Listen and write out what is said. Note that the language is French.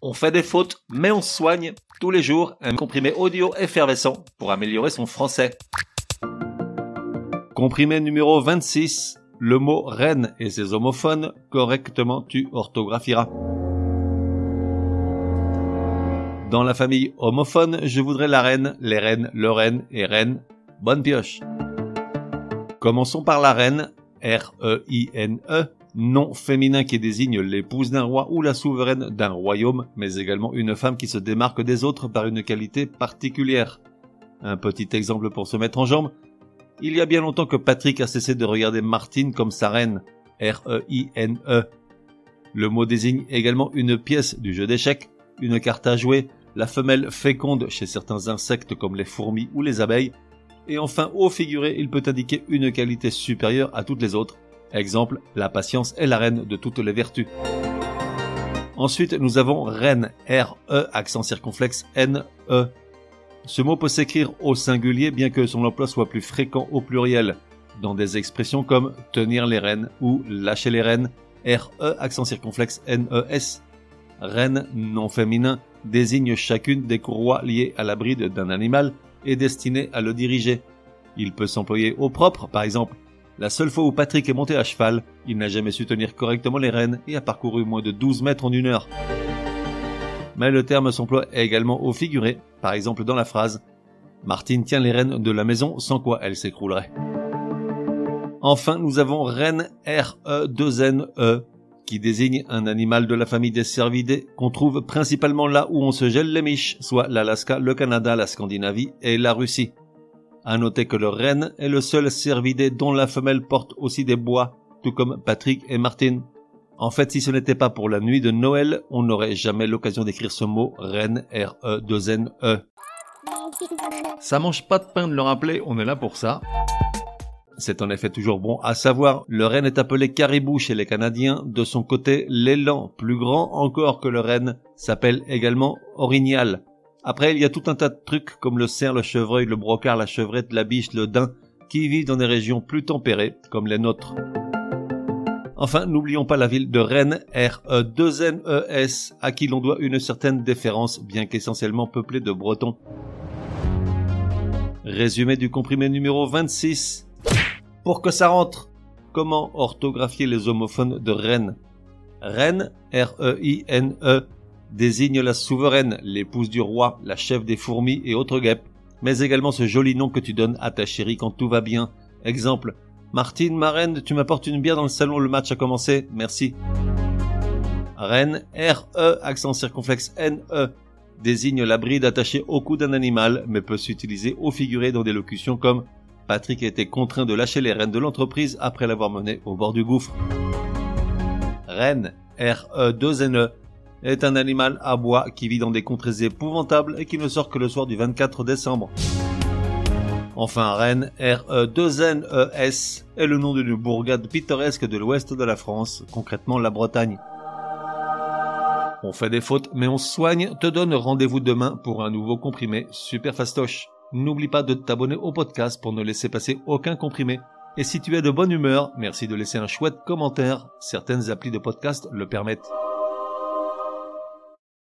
On fait des fautes, mais on soigne tous les jours un comprimé audio effervescent pour améliorer son français. Comprimé numéro 26. Le mot reine et ses homophones, correctement tu orthographieras. Dans la famille homophone, je voudrais la reine, les reines, le reine et reine. Bonne pioche. Commençons par la reine, R-E-I-N-E, nom féminin qui désigne l'épouse d'un roi ou la souveraine d'un royaume, mais également une femme qui se démarque des autres par une qualité particulière. Un petit exemple pour se mettre en jambe. Il y a bien longtemps que Patrick a cessé de regarder Martine comme sa reine, R-E-I-N-E. Le mot désigne également une pièce du jeu d'échecs, une carte à jouer, la femelle féconde chez certains insectes comme les fourmis ou les abeilles, et enfin au figuré il peut indiquer une qualité supérieure à toutes les autres, Exemple, la patience est la reine de toutes les vertus. Ensuite, nous avons reine, R-E, accent circonflexe, N-E. Ce mot peut s'écrire au singulier bien que son emploi soit plus fréquent au pluriel, dans des expressions comme tenir les rênes ou lâcher les rênes, R-E, accent circonflexe, N-E-S. Reine, non féminin, désigne chacune des courroies liées à la bride d'un animal et destinées à le diriger. Il peut s'employer au propre, par exemple, la seule fois où Patrick est monté à cheval, il n'a jamais su tenir correctement les rênes et a parcouru moins de 12 mètres en une heure. Mais le terme s'emploie également au figuré, par exemple dans la phrase Martine tient les rênes de la maison sans quoi elle s'écroulerait. Enfin, nous avons reine R-E-2-N-E, qui désigne un animal de la famille des cervidés qu'on trouve principalement là où on se gèle les miches, soit l'Alaska, le Canada, la Scandinavie et la Russie. À noter que le renne est le seul cervidé dont la femelle porte aussi des bois, tout comme Patrick et Martine. En fait, si ce n'était pas pour la nuit de Noël, on n'aurait jamais l'occasion d'écrire ce mot reine R-E-2-N-E. -E. Ça mange pas de pain de le rappeler, on est là pour ça. C'est en effet toujours bon à savoir, le renne est appelé caribou chez les Canadiens, de son côté l'élan, plus grand encore que le renne, s'appelle également orignal. Après, il y a tout un tas de trucs comme le cerf, le chevreuil, le brocard, la chevrette, la biche, le daim, qui vivent dans des régions plus tempérées, comme les nôtres. Enfin, n'oublions pas la ville de Rennes, R-E-2-N-E-S, à qui l'on doit une certaine déférence, bien qu'essentiellement peuplée de Bretons. Résumé du comprimé numéro 26. Pour que ça rentre, comment orthographier les homophones de Rennes? Rennes, R-E-I-N-E, désigne la souveraine, l'épouse du roi, la chef des fourmis et autres guêpes, mais également ce joli nom que tu donnes à ta chérie quand tout va bien. Exemple, Martine, ma tu m'apportes une bière dans le salon, le match a commencé, merci. Reine, R-E, accent circonflexe N-E, désigne la bride attachée au cou d'un animal, mais peut s'utiliser au figuré dans des locutions comme Patrick a été contraint de lâcher les rênes de l'entreprise après l'avoir mené au bord du gouffre. Reine, R-E-2-N-E, est un animal à bois qui vit dans des contrées épouvantables et qui ne sort que le soir du 24 décembre. Enfin, Rennes, R-E-2-N-E-S, est le nom d'une bourgade pittoresque de l'ouest de la France, concrètement la Bretagne. On fait des fautes, mais on se soigne, te donne rendez-vous demain pour un nouveau comprimé super fastoche. N'oublie pas de t'abonner au podcast pour ne laisser passer aucun comprimé. Et si tu es de bonne humeur, merci de laisser un chouette commentaire, certaines applis de podcast le permettent.